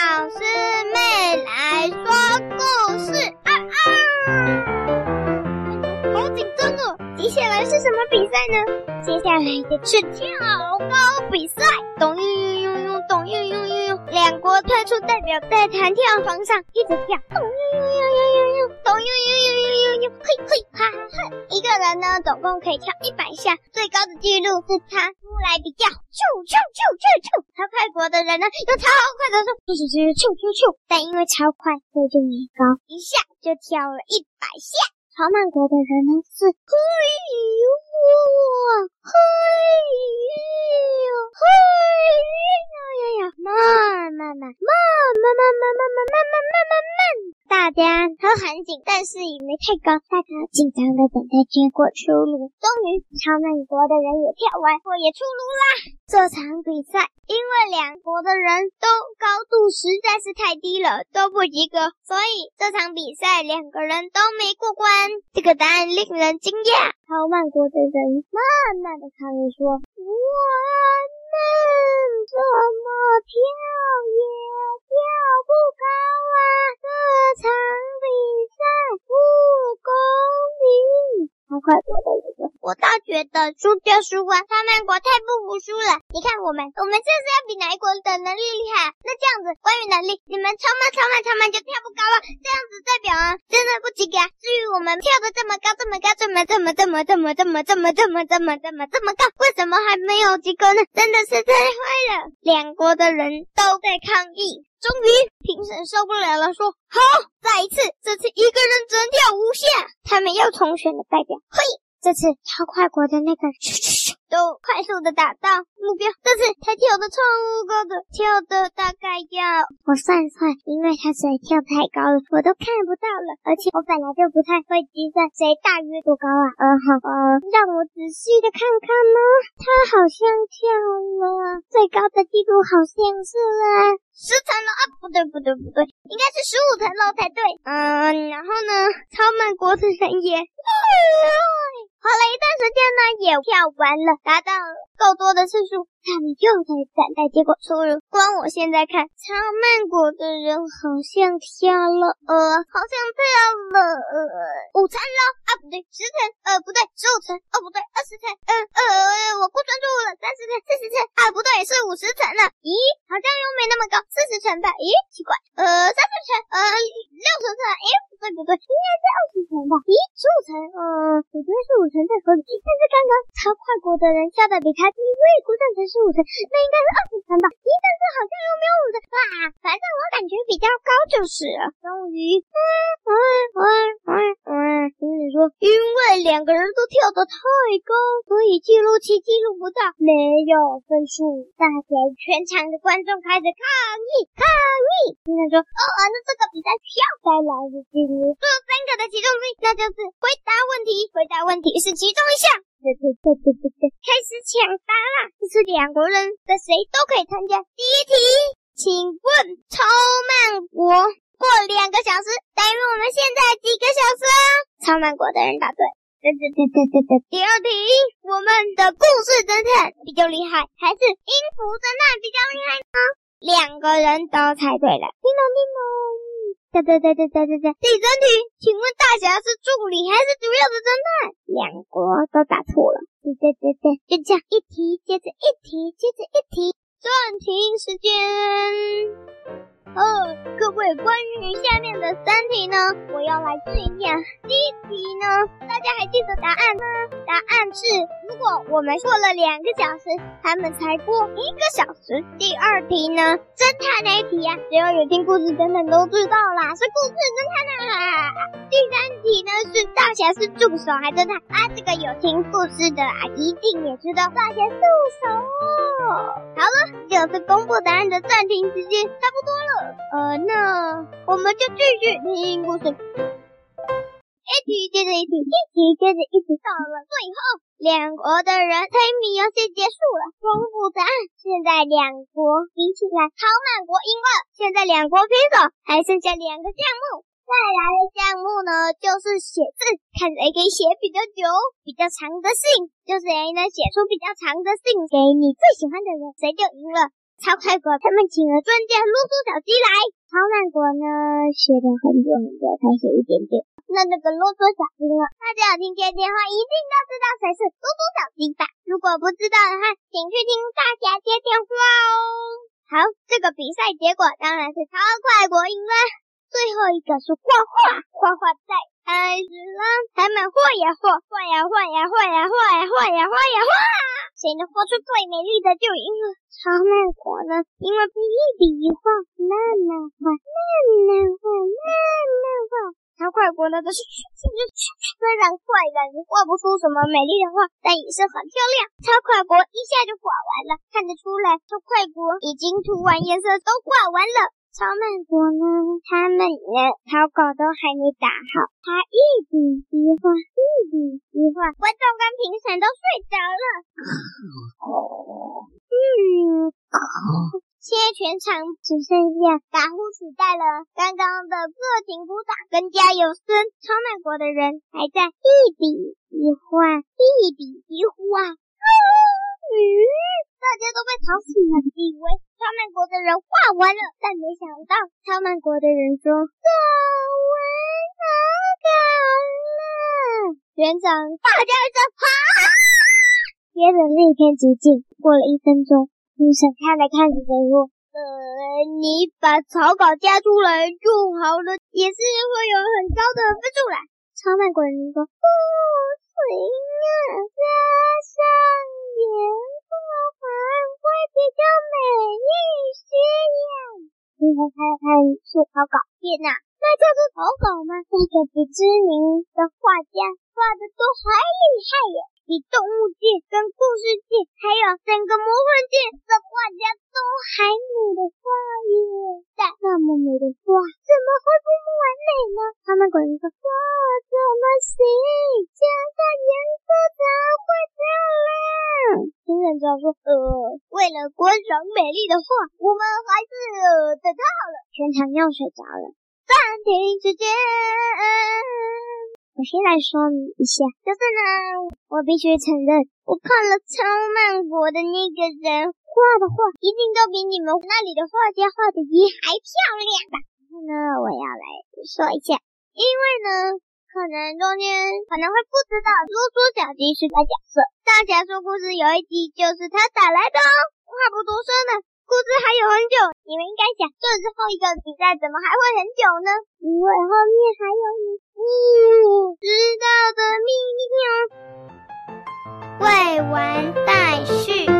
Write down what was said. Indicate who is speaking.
Speaker 1: 老师妹来说故事啊啊！好紧张哦！接下来是什么比赛呢？接下来的是跳高比赛。咚呦呦呦呦，咚呦呦呦呦，两国派出代表在弹跳床上一直跳。咚呦呦呦呦呦，咚呦呦呦呦，嘿嘿哈哈！一个人呢，总共可以跳一百下，最高的记录是他出来比较。咻咻咻咻咻！超快国的人呢，用超快的速度，咻咻咻咻咻！但因为超快，所以就没高，一下就跳了一百下。超慢国的人呢是嘿呦，嘿呦嘿呀呀呀，大家都很紧，但是也没太高，大家紧张的等待结果出炉。终于，超慢国的人也跳完，我也出炉啦。这场比赛，因为两国的人都高度实在是太低了，都不及格，所以这场比赛两个人都没过关。这个答案令人惊讶。超慢国的人慢慢的看着说：“我们怎么快乐。我倒觉得输就输啊，超慢国太不服输了。你看我们，我们这是要比哪一国的能力厉害？那这样子，关于能力，你们超慢、超慢、超慢就跳不高了。这样子代表啊，真的不及格。至于我们跳的这么高、这么高、这么、这么、这么、这么、这么、这么、这么、这么、这么、这么高，为什么还没有及格呢？真的是太坏了。两国的人都在抗议。终于，评审受不了了，说：“好，再一次，这次一个人只能跳五下。”他们又重选了代表，嘿。这次超快国的那个都快速的达到目标，这次他跳的超高的，跳的大概要我算一算，因为他实在跳太高了，我都看不到了，而且我本来就不太会计算谁大约多高啊。呃，好，呃，让我仔细的看看呢，他好像跳了最高的纪录，好像是啊。十层楼啊，不对不对不对，应该是十五层楼才对。嗯，然后呢，超慢国的人也，花了一段时间呢，也跳完了，达到够多的次数。他们又在等待结果出炉。光我现在看，超慢国的人好像跳了，呃，好像跳了呃五层楼啊，不对，十层，呃，不对，十五层，哦，不对，二十层，呃，呃，我估算错误了，三十层，四十层，啊，不对，是五十层了。咦，好像又没那么高，四十层吧？咦，奇怪，呃，三十层，呃，六十层，诶，对不对，应该是二十层吧？咦，十五层，呃，不对，是五层在合理，但是刚刚超快国的人跳的比他低，所以估算成。十五层，那应该是二十层吧？咦，但是好像又没有五层。哇，反正我感觉比较高就是了。终于，嗯嗯嗯嗯嗯，评审说，因为两个人都跳得太高，所以记录器记录不到，没有分数。大家全场的观众开始抗议抗议。评审说，哦，那这个比赛需要再来一次记录，这三个的其中之一，那就是回答问题，回答问题是其中一项。对对对对对对，开始抢答啦！这是两个人的谁都可以参加。第一题，请问超慢国过两个小时等于我们现在几个小时啊？超慢国的人答对。对对对对对对。第二题，我们的故事侦探比较厉害，还是音符侦探比较厉害呢？两个人都猜对了。叮咚叮咚。哒哒哒哒哒哒哒。第三题，请问大侠是助理还是主要的侦探？两国都答错了。对对对对，就这样一题接着一题接着一题，暂停时间。哦，各位，关于下面的三题呢，我要来试一下。第一题呢，大家还记得答案吗？答案是，如果我们过了两个小时，他们才过一个小时。第二题呢，侦探那一题啊，只要有听故事等等都知道啦，是故事侦探啊。第三题呢，是大侠是助手还侦探啊？这个有听故事的啊，一定也知道大侠助手。好了，就是公布答案的暂停时间差不多了。呃，那我们就继续听故事，一题接着一题，一题接着一题，到了。最后，两国的人猜谜游戏结束了，公布答案。现在两国比起来，超慢国赢了。现在两国平手，还剩下两个项目。再来的项目呢，就是写字，看谁可以写比较久、比较长的信，就是谁能写出比较长的信给你最喜欢的人，谁就赢了。超快国他们请了专家啰嗦小鸡来，超慢国呢学了很久很久才学一点点。那那个啰嗦小鸡呢，大家有听见电话一定都知道谁是啰嗦小鸡吧？如果不知道的话，请去听大侠接电话哦。好，这个比赛结果当然是超快国赢了。最后一个是画画，画画在开始了，他们画呀画，画呀画呀画呀画呀画呀画呀画，谁能画出最美丽的就赢了。超慢国呢，因为一笔一画，慢慢画，慢慢画，慢慢画。超快国呢，则是虽然快，但是画不出什么美丽的画，但也是很漂亮。超快国一下就画完了，看得出来，超快国已经涂完颜色，都画完了。超慢国呢，他们连草稿都还没打好，他一笔一画，一笔一画，观众跟评审都睡着了。嗯，现在全场只剩下打呼取代了刚刚的热情鼓掌跟加油声。超慢国的人还在一笔一画，一笔一画。嗯，大家都被吵醒了，以为超慢国的人画完了，但没想到超慢国的人说作文好稿了。园长大叫一声好，接着那片寂静。过了一分钟，评审看了看着人说：“呃，你把草稿加出来就好了，也是会有很高的分数啦。”超慢国人说：“不行啊，加上颜色还会比较美一些呀。”你看看看是草稿，天哪，那就是草稿吗？那个比知名的画家画的都还厉害耶！比动物界跟故事界，还有整个魔幻界的画家都还美的画耶！但那么美的画，怎么会不完美呢？他们果然说：“这怎么行？加上颜色才会漂亮。”评审只好说：“呃，为了观赏美丽的画，我们还是等他好了。”全场又睡着了。暂停时间。我先来说明一下，就是呢，我必须承认，我看了超曼国的那个人画的画，一定都比你们那里的画家画的也还漂亮吧？然后呢，我要来说一下，因为呢，可能中间可能会不知道啰嗦小鸡是个角色，大侠说故事有一集就是他打来的哦。话不多说呢。故事还有很久，你们应该想，这之后一个比赛怎么还会很久呢？因为后面还有你不知道的秘密哦。未完待续。